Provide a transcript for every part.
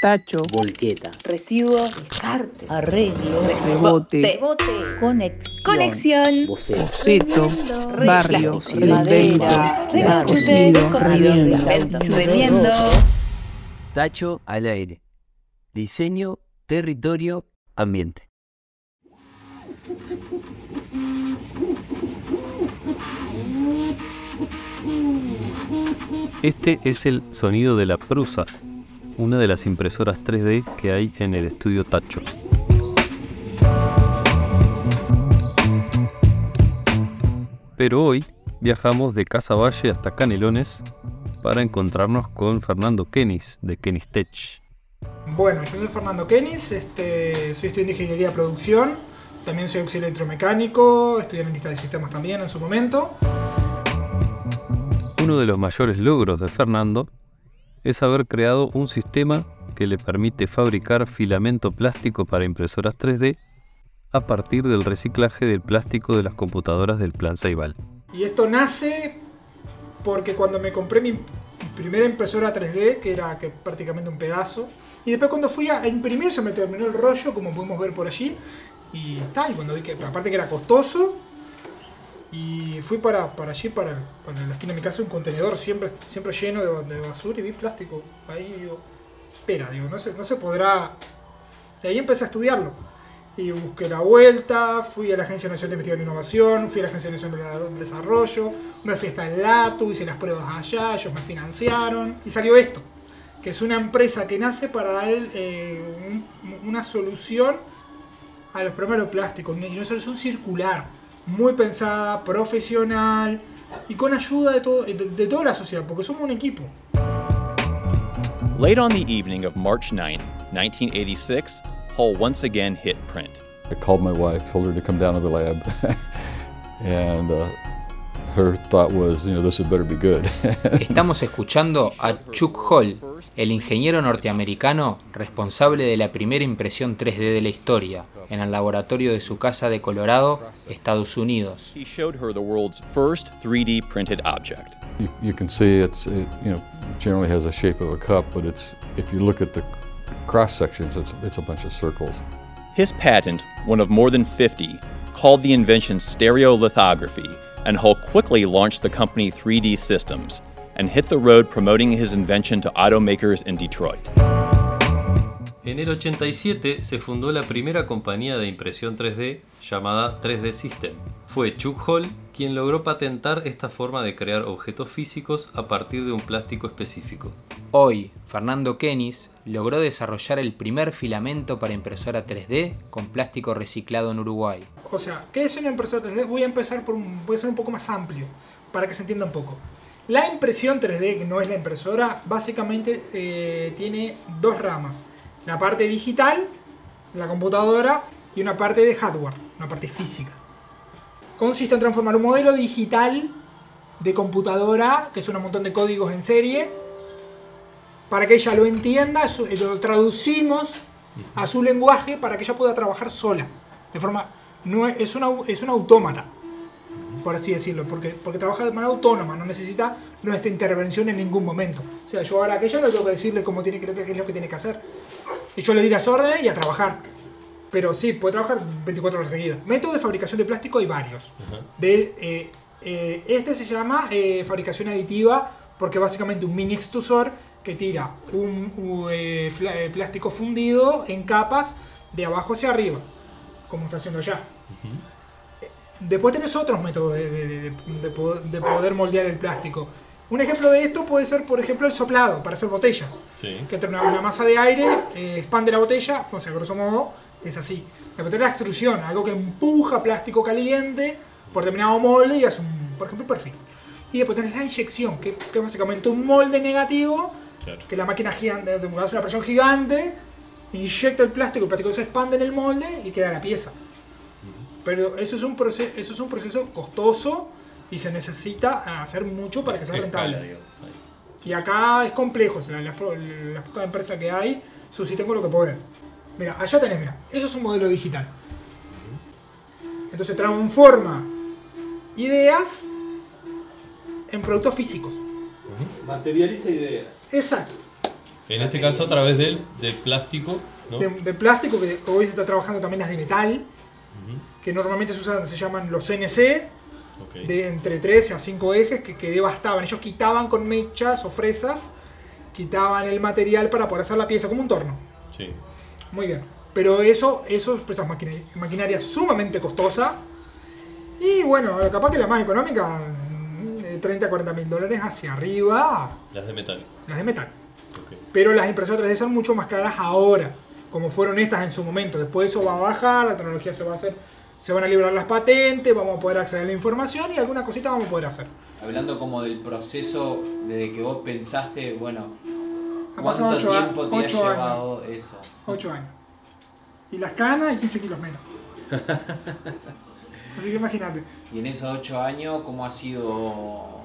tacho, volqueta, recibo, descarte, arreglo, rebote, rebote, conexión, conexión, boceto, barrio, madera, rojo. Tacho al aire. Diseño, territorio, ambiente. Este es el sonido de la Prusa, una de las impresoras 3D que hay en el estudio Tacho. Pero hoy viajamos de Casa Valle hasta Canelones para encontrarnos con Fernando Kenis de Kenis Tech. Bueno, yo soy Fernando Kenis, este, soy estudiante de Ingeniería de Producción, también soy auxiliar electromecánico, estudié en lista de sistemas también en su momento. Uno de los mayores logros de Fernando es haber creado un sistema que le permite fabricar filamento plástico para impresoras 3D a partir del reciclaje del plástico de las computadoras del Plan Ceibal. Y esto nace porque cuando me compré mi primera impresora 3D, que era prácticamente un pedazo, y después cuando fui a imprimir se me terminó el rollo, como podemos ver por allí, y está, y cuando vi que aparte que era costoso, y fui para, para allí, para, para la esquina de mi casa, un contenedor siempre, siempre lleno de, basura y vi plástico. Ahí digo, espera, digo, no se, no se podrá... De ahí empecé a estudiarlo. Y busqué la vuelta, fui a la Agencia Nacional de Investigación e Innovación, fui a la Agencia Nacional de Desarrollo, me fui hasta el LATU, hice las pruebas allá, ellos me financiaron y salió esto, que es una empresa que nace para dar eh, un- una solución a los problemas de los plásticos, y una solución circular, muy pensada, profesional y con ayuda de, todo, de, de toda la sociedad, porque somos un equipo. Late on the evening of March 9, 1986, Hull once again hit print. I called my wife, told her to come down to the lab, and uh, her thought was, you know, this had better be good. Estamos escuchando a Chuck Hall, el ingeniero norteamericano responsable de la primera impresión 3D de la historia, en el laboratorio de su casa de Colorado, Estados Unidos. He showed her the world's first 3D printed object. you, you can see it's, it, you know, generally has a shape of a cup, but it's if you look at the cross sections, it's it's a bunch of circles. His patent, one of more than 50, called the invention stereolithography, and Hull quickly launched the company 3D Systems and hit the road promoting his invention to automakers in Detroit. En el 87 se fundó la primera compañía de impresión 3D llamada 3D System. Fue Chuck Hall quien logró patentar esta forma de crear objetos físicos a partir de un plástico específico. Hoy, Fernando Kenis logró desarrollar el primer filamento para impresora 3D con plástico reciclado en Uruguay. O sea, ¿qué es una impresora 3D? Voy a empezar por un, voy a ser un poco más amplio para que se entienda un poco. La impresión 3D, que no es la impresora, básicamente eh, tiene dos ramas. La parte digital, la computadora, y una parte de hardware, una parte física. Consiste en transformar un modelo digital de computadora, que es un montón de códigos en serie, para que ella lo entienda, eh, lo traducimos a su lenguaje para que ella pueda trabajar sola. De forma. No es una, es un autómata, por así decirlo, porque, porque trabaja de manera autónoma, no necesita nuestra intervención en ningún momento. O sea, yo ahora que ella no tengo que decirle cómo tiene que qué es lo que tiene que hacer. Y yo le di las órdenes y a trabajar. Pero sí, puede trabajar 24 horas seguidas. Métodos de fabricación de plástico hay varios. De, eh, eh, este se llama eh, fabricación aditiva porque básicamente un mini extrusor que tira un, plástico fundido en capas de abajo hacia arriba, como está haciendo ya. Después tenés otros métodos de, de- de- de poder, de poder moldear el plástico. Un ejemplo de esto puede ser, por ejemplo, el soplado para hacer botellas. Que entre una, una masa de aire, eh, expande la botella, o sea, grosso modo, es así. Después tenés la extrusión, algo que empuja plástico caliente por determinado molde y hace, un, por ejemplo, un perfil. Y después tenés la inyección, que, que es básicamente un molde negativo, que la máquina gigante, hace una presión gigante, inyecta el plástico, el plástico se expande en el molde y queda la pieza. Pero eso es un proceso, eso es un proceso costoso y se necesita hacer mucho para que sea rentable. Y acá es complejo, o sea, las, pro- las pocas empresas que hay suscitan con lo que pueden. Mira, allá tenés, mira, eso es un modelo digital. Entonces transforma ideas en productos físicos. Materializa ideas. Exacto. En este caso a través del, del plástico, ¿no? de, de plástico, que hoy se está trabajando también las de metal, que normalmente se usan, se llaman los CNC, Ok. de entre 3 a 5 ejes, que, que devastaban. Ellos quitaban con mechas o fresas, quitaban el material para poder hacer la pieza, como un torno. Sí. Muy bien. Pero eso, eso es maquinaria, maquinaria sumamente costosa. Y bueno, capaz que la más económica, de 30 a 40 mil dólares hacia arriba, Las de metal. las de metal. Pero las impresoras 3D son mucho más caras ahora, como fueron estas en su momento. Después eso va a bajar, la tecnología se va a hacer, se van a liberar las patentes, vamos a poder acceder a la información y alguna cosita vamos a poder hacer. Hablando como del proceso desde que vos pensaste, bueno, Ha ¿cuánto ocho tiempo te ha ocho años. llevado eso? 8 años. Y las canas y 15 kilos menos. Así que imagínate. Y en esos ocho años, ¿cómo ha sido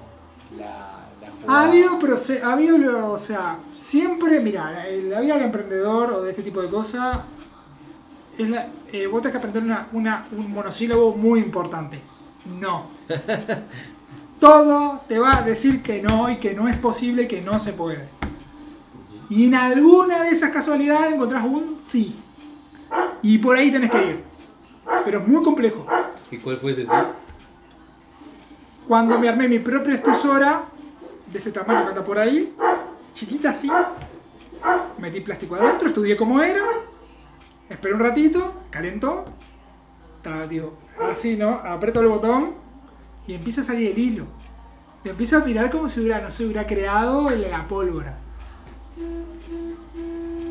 la, la Ha habido, ha habido, o sea, siempre, mira, la, la vida del emprendedor o de este tipo de cosas, es la, eh, vos tenés que aprender una, una- un monosílabo muy importante. No. Todo te va a decir que no y que no es posible que no se puede. Y en alguna de esas casualidades encontrás un sí. Y por ahí tenés que ir. Pero es muy complejo. ¿Y cuál fue ese sí? Cuando me armé mi propia extrusora, de este tamaño que anda por ahí, chiquita así, metí plástico adentro, estudié cómo era, esperé un ratito, calentó, ta, digo, así, ¿no? Aprieto el botón y empieza a salir el hilo. Le empiezo a mirar como si hubiera, no sé, hubiera creado la pólvora.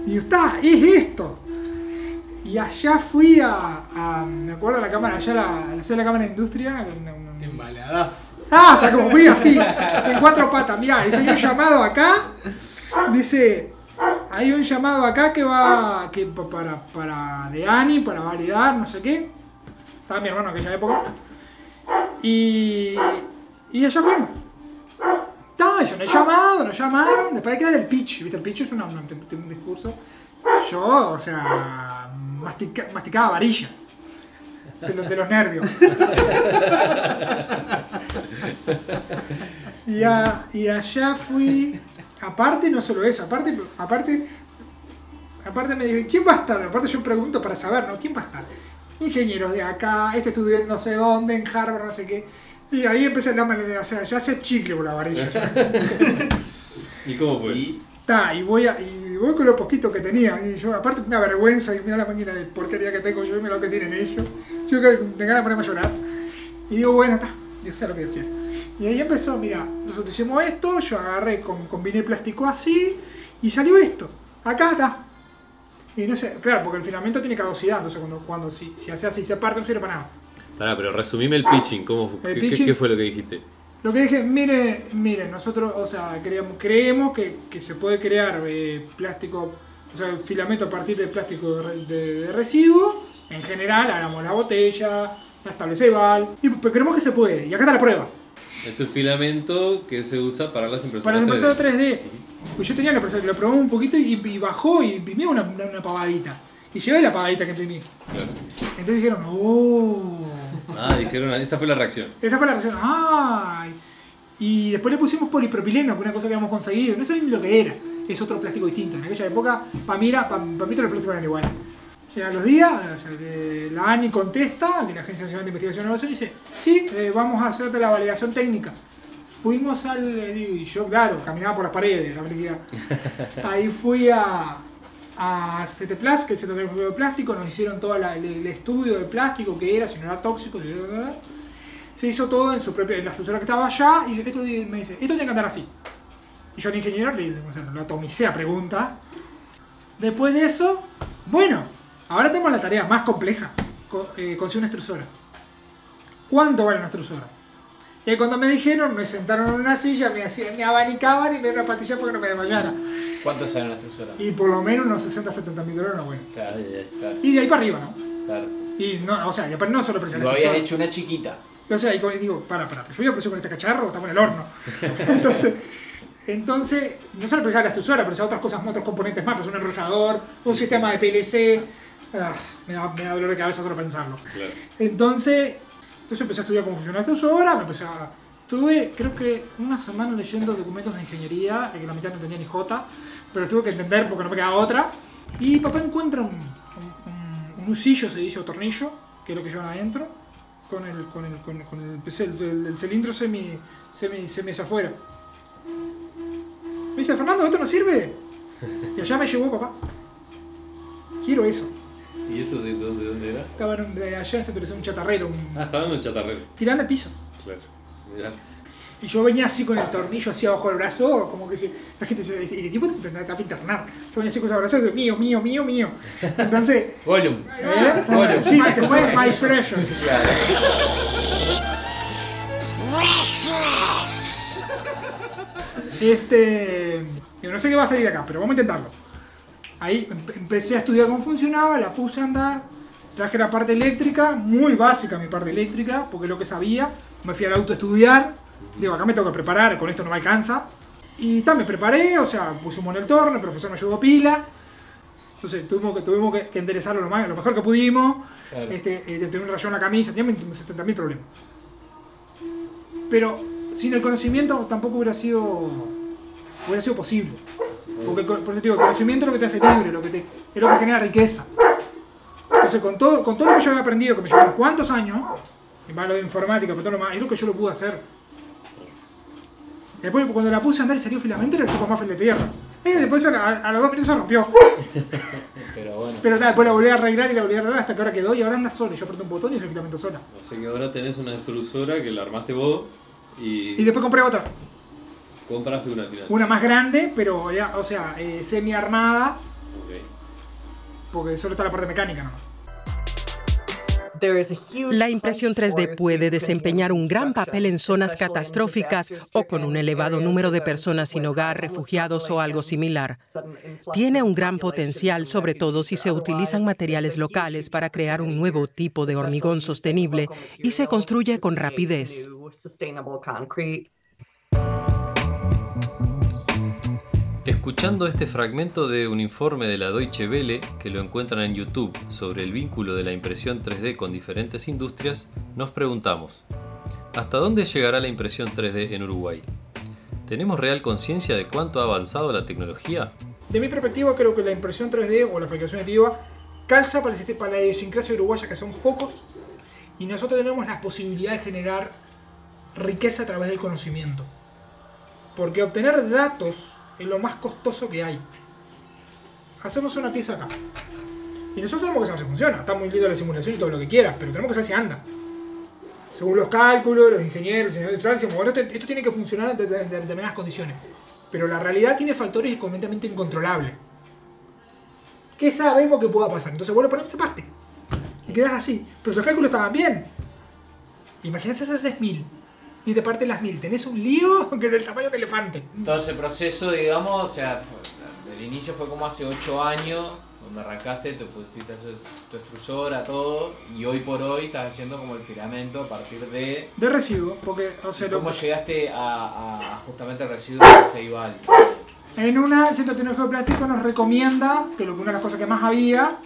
Y digo, está, es esto. Y allá fui a, a- me acuerdo a la cámara, allá la, la sede de la cámara de industria, Embaladazo. Ah, o sea, como fui así, en cuatro patas. Mirá, hay un llamado acá. Dice, hay un llamado acá que va para, para de Ani, para validar, no sé qué. Estaba mi hermano en aquella época. Y, y allá fuimos. No he llamado, nos llamaron. Después hay que dar el pitch. ¿Viste? El pitch es un discurso. Yo, o sea, mastica- masticaba varilla. De los, nervios. Y allá fui. Aparte, no solo eso, aparte, aparte, aparte me dijo, ¿quién va a estar? Aparte yo pregunto para saber, ¿no? ¿Quién va a estar? Ingenieros de acá, este estudió no sé dónde, en Harvard, no sé qué. Y ahí empecé la manera, o sea, ya hace chicle con la varilla. ¿Y cómo fue? Y Ta, y voy a, y voy con lo poquito que tenía. Y yo, aparte, una vergüenza, y mira la máquina de porquería que tengo yo, y mira lo que tienen ellos. Yo que tengo ganas de ponerme a llorar. Y digo, bueno, está, Sabe lo que Dios quiere. Y ahí empezó, mira, nosotros hicimos esto, yo agarré, con, combiné plástico así, y salió esto. Acá está. Y no sé, claro, porque el filamento tiene caducidad, entonces cuando, cuando si, si hace así se parte no sirve para nada. Pará, pero resumime el pitching. ¿Cómo, El qué, qué- pitching- qué fue lo que dijiste? Lo que dije, mire, miren, nosotros, o sea, creemos, creemos que, que se puede crear eh, plástico, o sea, filamento a partir de plástico de, de- de residuo. En general, hagamos la botella, las tablas Ceibal, y pues, creemos que se puede. Y acá está la prueba. Este es un filamento que se usa para las impresoras. Para la impresora 3D. 3D. Pues yo tenía la impresora, lo probé un poquito y, y bajó y imprimí una, una, una pavadita. Y llevé la pavadita que imprimí. Claro. Entonces dijeron, oh. Ah, dijeron, esa fue la reacción. Esa fue la reacción. ¡Ay! Y después le pusimos polipropileno, que es una cosa que habíamos conseguido. No sabía ni lo que era. Es otro plástico distinto. En aquella época, para mí, era, para, mí todos los plásticos eran iguales. Llegan los días, o sea, la ANI contesta, que la Agencia Nacional de Investigación e Innovación dice, sí, eh, vamos a hacerte la validación técnica. Fuimos al, eh, digo, y yo, claro, caminaba por las paredes, la felicidad. Ahí fui a, a CTPlas, que es el Centro Tecnológico de Plástico, nos hicieron todo la- el, el estudio del plástico, que era, si no era tóxico, si no era- se hizo todo en su propia, en la estructura que estaba allá, y esto me dice, esto tiene que andar así. Y yo al ingeniero le, o sea, lo atomicé a pregunta. Después de eso, bueno, ahora tenemos la tarea más compleja, co- eh, conseguir una extrusora. ¿Cuánto vale una extrusora? Y cuando me dijeron, me sentaron en una silla, me, hacían, me abanicaban y me dieron una pastilla porque no me desmayara. ¿Cuánto sale una extrusora? Y por lo menos unos 60, 70 mil dólares, no bueno. Claro, claro, Y de ahí para arriba, ¿no? claro. Y no, o sea, y no solo la vos habías hecho una chiquita. O sea, y con- digo, para, para, pero yo voy a precio con este cacharro, estamos en el horno. Entonces, entonces no solo precisaba la extrusora, precisaba otras cosas, otros componentes más, pues un enrollador, un sistema de PLC. Ah, me, da, me da dolor de cabeza solo pensarlo. Claro. Entonces, entonces empecé a estudiar cómo funciona la extrusora, me empecé a, Estuve, creo que una semana leyendo documentos de ingeniería, que la mitad no tenía ni J, pero tuve que entender porque no me quedaba otra. Y papá encuentra un, un, un- un usillo, se dice, o tornillo, que es lo que llevan adentro, con el, con el, con, con el, el- el- el cilindro semi, semi, semi hacia afuera. Me dice, Fernando, ¿esto no sirve? Y allá me llevó papá. Quiero eso. ¿Y eso de dónde, de dónde era? Estaba en un- de allá en Centro, un chatarrero, un, Ah, estaba en un chatarrero. tirando al piso. Claro. Mirá. Y yo venía así con el tornillo así abajo del brazo, como que si, la gente dice, "Este- el tipo te te va a internar. Yo venía así con ese brazo de mío, mío, mío, mío. Entonces, Gollum. ¿eh? Bueno, sí, que soy my precious. Este, yo no sé qué va a salir de acá, pero vamos a intentarlo. Ahí empe- empecé a estudiar cómo funcionaba, la puse a andar, traje la parte eléctrica, muy básica mi parte eléctrica, porque lo que sabía. Me fui al auto a estudiar, digo, acá me tengo que preparar, con esto no me alcanza. Y tal, me preparé, o sea, puse un monitor, el profesor me ayudó pila. Entonces tuvimos que, tuvimos que, que enderezarlo lo, más, lo mejor que pudimos. Claro. Este, eh, tenía un rayón en la camisa, tenía 70.000 problemas. Pero sin el conocimiento tampoco hubiera sido hubiera sido posible. Porque por eso te digo, el conocimiento es lo que te hace libre, lo que te, es lo que genera riqueza. Entonces con todo, con todo lo que yo había aprendido, que me llevó unos cuantos años, y más lo de informática, pero todo lo más, es lo que yo lo pude hacer. Después cuando la puse a andar y salió filamento era el tipo más feliz de tierra. Después a, a los dos minutos se rompió. Pero bueno. Pero tal, después la volví a arreglar y la volví a arreglar hasta que ahora quedó y ahora anda sola. Y yo apreté un botón y es el filamento sola. Así que ahora tenés una extrusora que la armaste vos y, Y después compré otra. Compraste una al final. Una más grande, pero ya, o sea, eh, semi armada, Ok. porque solo está la parte mecánica, ¿no? La impresión 3D puede desempeñar un gran papel en zonas catastróficas o con un elevado número de personas sin hogar, refugiados o algo similar. Tiene un gran potencial, sobre todo si se utilizan materiales locales para crear un nuevo tipo de hormigón sostenible y se construye con rapidez. Escuchando este fragmento de un informe de la Deutsche Welle, que lo encuentran en YouTube, sobre el vínculo de la impresión 3D con diferentes industrias, nos preguntamos, ¿hasta dónde llegará la impresión 3D en Uruguay? ¿Tenemos real conciencia de cuánto ha avanzado la tecnología? De mi perspectiva, creo que la impresión 3D o la fabricación aditiva calza para, el para la idiosincrasia uruguaya, que somos pocos, y nosotros tenemos la posibilidad de generar riqueza a través del conocimiento. Porque obtener datos es lo más costoso que hay. Hacemos una pieza acá. Y nosotros tenemos que saber si funciona. Está muy lindo la simulación y todo lo que quieras, pero tenemos que saber si anda. Según los cálculos, los ingenieros, los ingenieros industriales, bueno, esto, esto tiene que funcionar en de- de- de determinadas condiciones. Pero la realidad tiene factores completamente incontrolables. ¿Qué sabemos que pueda pasar? Entonces vos lo ponés esa parte. Y quedas así. Pero los cálculos estaban bien. Imagínate haces mil. Y te parten las mil. Tenés un lío que es del tamaño de un elefante. Todo ese proceso, digamos, o sea, fue- el inicio fue como hace 8 años, donde arrancaste, te pusiste a hacer tu extrusora, todo, y hoy por hoy estás haciendo como el filamento a partir de... De residuo. Porque, o sea, lo- ¿Cómo llegaste a, a- a justamente el residuo de Ceibal? en una el Centro Tecnológico de Plástico nos recomienda que lo que una de las cosas que más había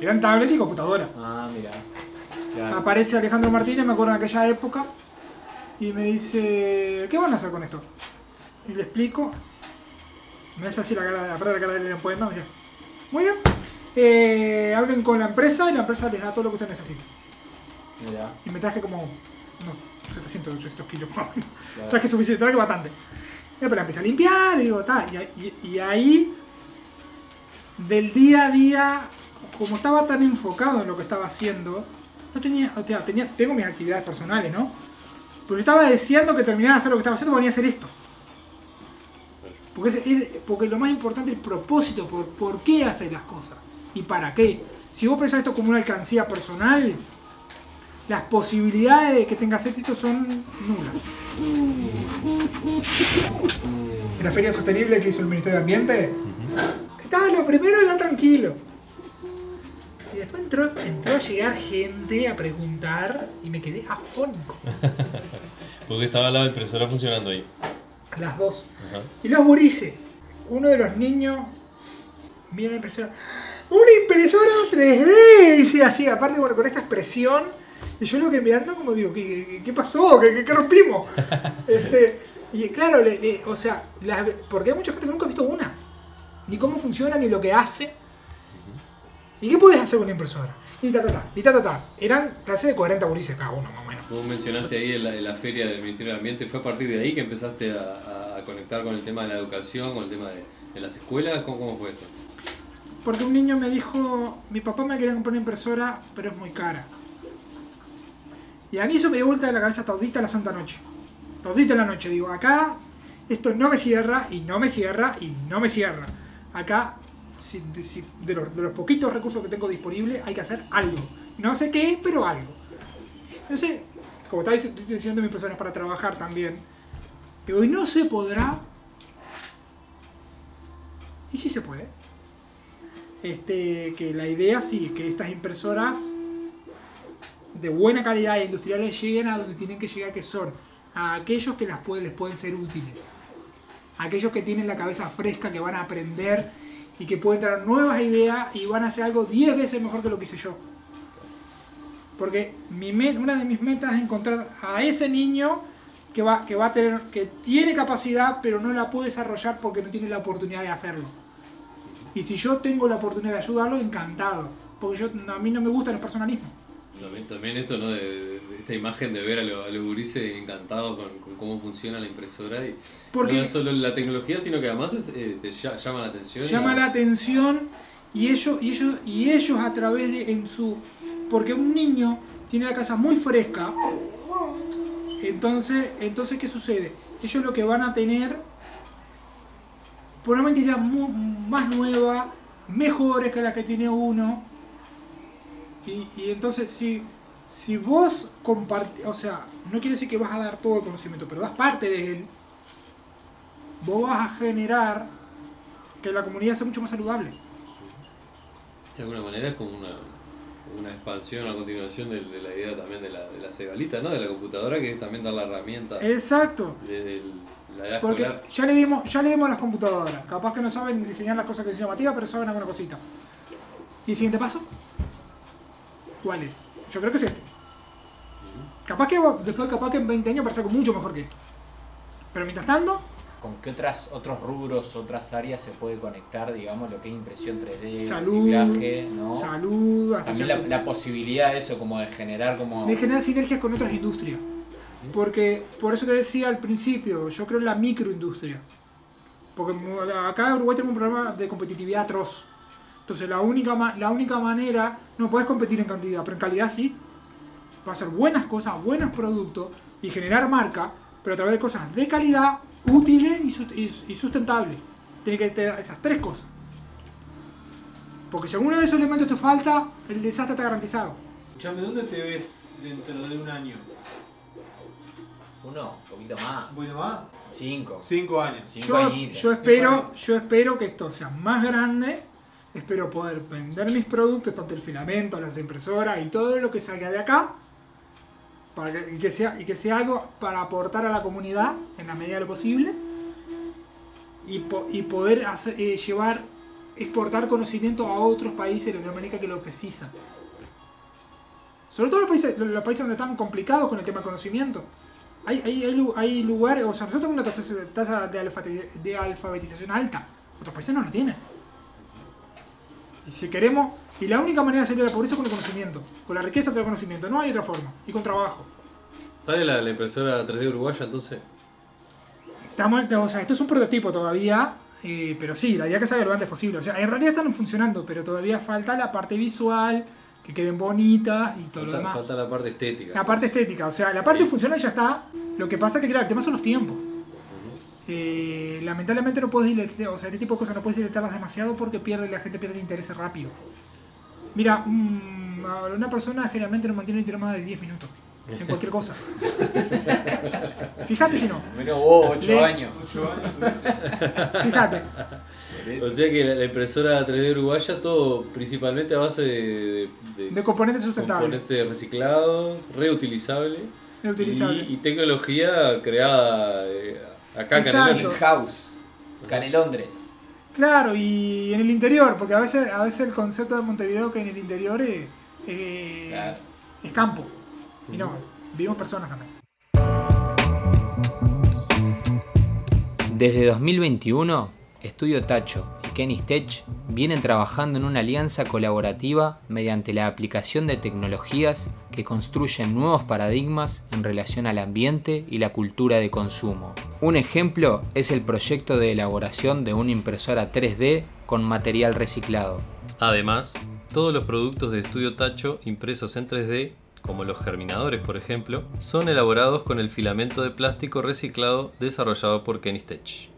eran tablet y computadora. Ah, mira. Claro. Aparece Alejandro Martínez, me acuerdo en aquella época, y me dice, ¿qué van a hacer con esto? Y le explico. Me hace así la cara, la cara de él en el poema, me dice, muy bien, eh, hablen con la empresa y la empresa les da todo lo que usted necesita. Y me traje como unos 700, 800 kilos. Traje suficiente, traje bastante. Después la empecé a limpiar y digo, ta, y, y- y ahí, del día a día, como estaba tan enfocado en lo que estaba haciendo, no tenía, o sea, tenía, tengo mis actividades personales, ¿no? Pero yo estaba deseando que terminara de hacer lo que estaba haciendo, venía a hacer esto. Porque, es- es- porque lo más importante es el propósito, por, por qué haces las cosas y para qué. Si vos pensás esto como una alcancía personal, las posibilidades de que tengas éxito son nulas. En la feria sostenible que hizo el Ministerio de Ambiente, estaba lo primero era tranquilo. Entró, entró a llegar gente a preguntar y me quedé afónico. Porque estaba la impresora funcionando ahí. Las dos. Y los gurises. Uno de los niños mira la impresora. ¡Una impresora 3D! Dice así, aparte bueno, con esta expresión. Y yo lo que mirando como digo, ¿qué, qué- qué pasó? ¿Qué, qué- qué rompimos? Este, y claro, le- le- o sea, porque hay mucha gente que nunca ha visto una. Ni cómo funciona, ni lo que hace. ¿Y qué puedes hacer con la impresora? Y ta, ta, ta, y ta, ta, ta. Eran casi de 40 gurises cada uno, más o menos. Vos mencionaste ahí en la, la feria del Ministerio del Ambiente, ¿fue a partir de ahí que empezaste a, a conectar con el tema de la educación, con el tema de, de las escuelas? ¿Cómo, cómo fue eso? Porque un niño me dijo, mi papá me quería comprar una impresora, pero es muy cara. Y a mí eso me dio vuelta de la cabeza todita la santa noche. Todita la noche. Digo, acá esto no me cierra y no me cierra y no me cierra. Acá, si- de, los, poquitos recursos que tengo disponibles, hay que hacer algo. No sé qué, pero algo. Entonces, como estaba diciendo, mi impresora es para trabajar también. Digo, ¿y no se podrá? ¿Y sí se puede? este, que la idea sí que estas impresoras de buena calidad e industriales lleguen a donde tienen que llegar, que son a aquellos que las pueden, les pueden ser útiles. Aquellos que tienen la cabeza fresca, que van a aprender y que pueden traer nuevas ideas y van a hacer algo 10 veces mejor que lo que hice yo. Porque mi met- una de mis metas es encontrar a ese niño que va, que va a tener, que tiene capacidad, pero no la puede desarrollar porque no tiene la oportunidad de hacerlo. Y si yo tengo la oportunidad de ayudarlo, encantado. Porque yo, a mí no me gustan los personalismos. También, también esto, ¿no? De, esta imagen de ver a, lo- a los gurises encantados con, con cómo funciona la impresora. Y Porque- no es solo la tecnología, sino que además es, eh, te lla- llama la atención. y- Llama la atención y ellos, y ellos, y ellos a través de en su. Porque un niño tiene la casa muy fresca. Entonces, entonces ¿qué sucede? Ellos lo que van a tener probablemente ideas más nuevas, mejores que las que tiene uno. Y, y entonces si, si vos compartís, o sea, no quiere decir que vas a dar todo el conocimiento, pero das parte de él, vos vas a generar que la comunidad sea mucho más saludable. De alguna manera es como una, una expansión, una continuación de, de la idea también de la, de la cebalita, ¿no? De la computadora, que es también dar la herramienta Exacto. la edad Porque escolar. ya le dimos, ya le dimos las computadoras. Capaz que no saben diseñar las cosas que diseñó Matías, pero saben alguna cosita. ¿Y el siguiente paso? ¿Cuál es? Yo creo que es este. Capaz que después capaz que en 20 años parece algo mucho mejor que esto. Pero mientras tanto, ¿Con qué otras, otros rubros, otras áreas se puede conectar, digamos, lo que es impresión 3D, salud, reciclaje, ¿no? salud, hasta También la, la posibilidad de eso, como de generar como... de generar sinergias con otras industrias. Porque, por eso te decía al principio, yo creo en la microindustria. Porque acá en Uruguay tenemos un problema de competitividad atroz. Entonces la única, la única manera, no puedes competir en cantidad, pero en calidad sí. Va a hacer buenas cosas, buenos productos y generar marca, pero a través de cosas de calidad, útiles y, sus- y- y sustentables. Tiene que tener esas tres cosas. Porque si alguno de esos elementos te falta, el desastre está garantizado. Escuchame, ¿dónde te ves dentro de un año? Uno, un poquito más. ¿Un poquito más? Cinco. Cinco años. Cinco yo, añitos. yo espero, yo espero que esto sea más grande. Espero poder vender mis productos, tanto el filamento, las impresoras y todo lo que salga de acá. Para que, que sea, y que sea algo para aportar a la comunidad en la medida de lo posible. Y, po- y poder hacer- eh, llevar, exportar conocimiento a otros países de Latinoamérica que lo precisan. Sobre todo los países, los países donde están complicados con el tema del conocimiento. Hay, hay, hay, hay lugares, o sea, nosotros tenemos una tasa, tasa de alfabetización alta, otros países no lo tienen. Y si queremos, y la única manera de salir de la pobreza es con el conocimiento, con la riqueza del conocimiento, no hay otra forma, y con trabajo. ¿Sale la, la impresora 3D uruguaya entonces? Estamos, o sea, esto es un prototipo todavía, eh, pero sí, la idea es que salga lo antes posible. O sea, en realidad están funcionando, pero todavía falta la parte visual, que queden bonitas y todo lo demás. falta la parte estética. La parte estética, o sea, la parte funcional ya está. Lo que pasa es que, claro, el tema son los tiempos. Eh, lamentablemente no puedes diletar, o sea, este tipo de cosas no puedes diletarlas demasiado porque pierde, la gente pierde interés rápido. Mira, un- una persona generalmente no mantiene el interés más de 10 minutos en cualquier cosa. Fíjate si no. Menos vos, ocho Le- años. Fíjate. O sea que la, la impresora 3D uruguaya todo principalmente a base de, de, De componentes sustentables. componente reciclado, reutilizable, Reutilizable. Y, y tecnología creada eh, acá. Canelones. House. Canelondres. Claro, y en el interior, porque a veces, a veces el concepto de Montevideo que en el interior es, eh, Claro. es campo. Y no, vimos personas también. Desde 2021, Estudio Tacho Kenny Tech vienen trabajando en una alianza colaborativa mediante la aplicación de tecnologías que construyen nuevos paradigmas en relación al ambiente y la cultura de consumo. Un ejemplo es el proyecto de elaboración de una impresora 3D con material reciclado. Además, todos los productos de Estudio Tacho impresos en 3D, como los germinadores por ejemplo, son elaborados con el filamento de plástico reciclado desarrollado por Kenistech.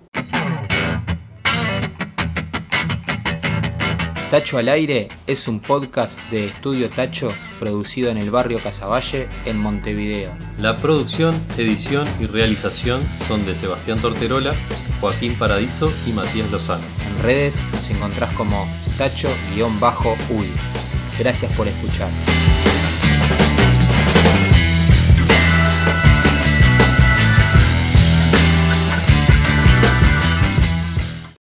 Tacho al aire es un podcast de Estudio Tacho producido en el barrio Casaballe en Montevideo. La producción, edición y realización son de Sebastián Torterola, Joaquín Paradiso y Matías Lozano. En redes nos encontrás como Tacho-Uy. Gracias por escuchar.